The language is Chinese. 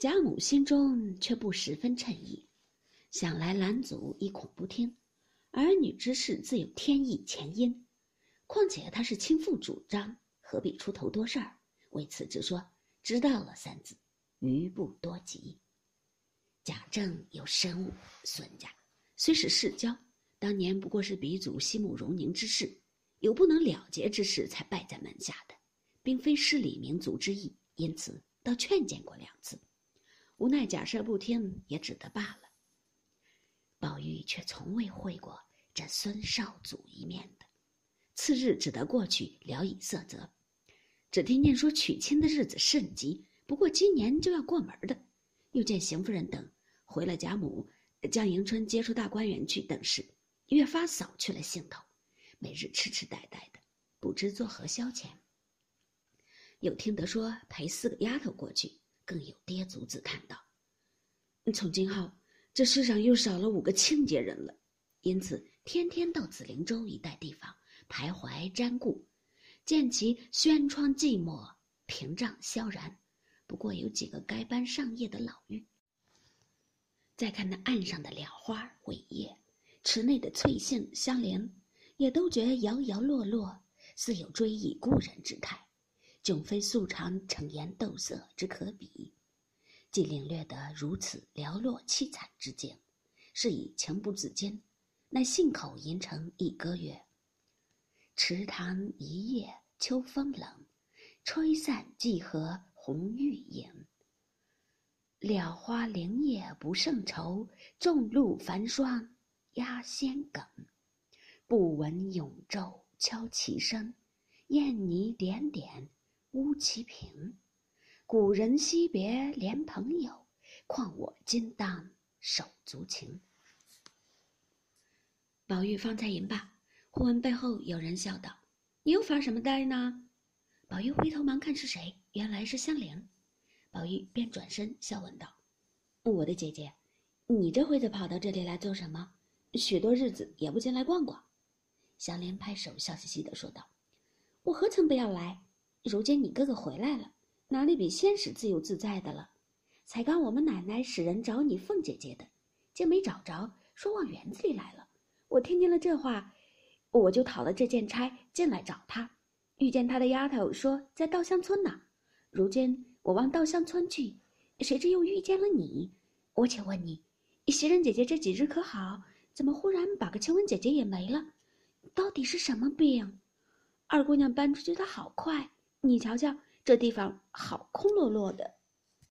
贾母心中却不十分称意，想来兰祖亦恐不听，儿女之事自有天意前因，况且他是亲父主张，何必出头多事儿？为此只说知道了三字，余不多及。贾政有深恶孙家，虽是世交，当年不过是鼻祖西慕容宁之事，有不能了结之事才拜在门下的，并非失礼民族之意，因此倒劝谏过两次，无奈贾赦不听，也只得罢了。宝玉却从未会过这孙少祖一面的，次日只得过去聊以色泽，只听见说娶亲的日子甚急，不过今年就要过门的。又见邢夫人等回了贾母，将迎春接出大观园去等事，越发扫去了兴头，每日痴痴呆呆的，不知作何消遣。又听得说陪四个丫头过去，更有爹祖子叹道：“从今后，这世上又少了五个清洁人了，因此天天到紫菱洲一带地方徘徊瞻顾，见其轩窗寂寞，屏障萧然。”不过有几个该班上夜的老妪。再看那岸上的蓼花、苇叶，池内的翠杏、相连，也都觉摇摇落落，似有追忆故人之态，迥非素常逞颜斗色之可比。既领略得如此寥落凄惨之境，是以情不自禁，乃信口吟成一歌曰：“池塘一夜秋风冷，吹散芰荷。”红玉影，蓼花零叶不胜愁，众露繁霜压仙梗。不闻永昼敲棋声，燕泥点点乌其平。古人惜别怜朋友，况我今当手足情。宝玉方才吟罢，忽闻背后有人笑道：“你又发什么呆呢？”宝玉回头忙看是谁，原来是香菱。宝玉便转身笑问道：“我的姐姐，你这会子跑到这里来做什么？许多日子也不进来逛逛。”香菱拍手笑嘻嘻的说道：“我何曾不要来？如今你哥哥回来了，哪里比先时自由自在的了？才刚我们奶奶使人找你凤姐姐的，竟没找着，说往园子里来了。我听见了这话，我就讨了这件差进来找他。”遇见他的丫头说在稻香村呢，如今我往稻香村去，谁知又遇见了你。我且问你，袭人姐姐这几日可好？怎么忽然把个晴雯姐姐也没了？到底是什么病？二姑娘搬出去的好快，你瞧瞧这地方好空落落的。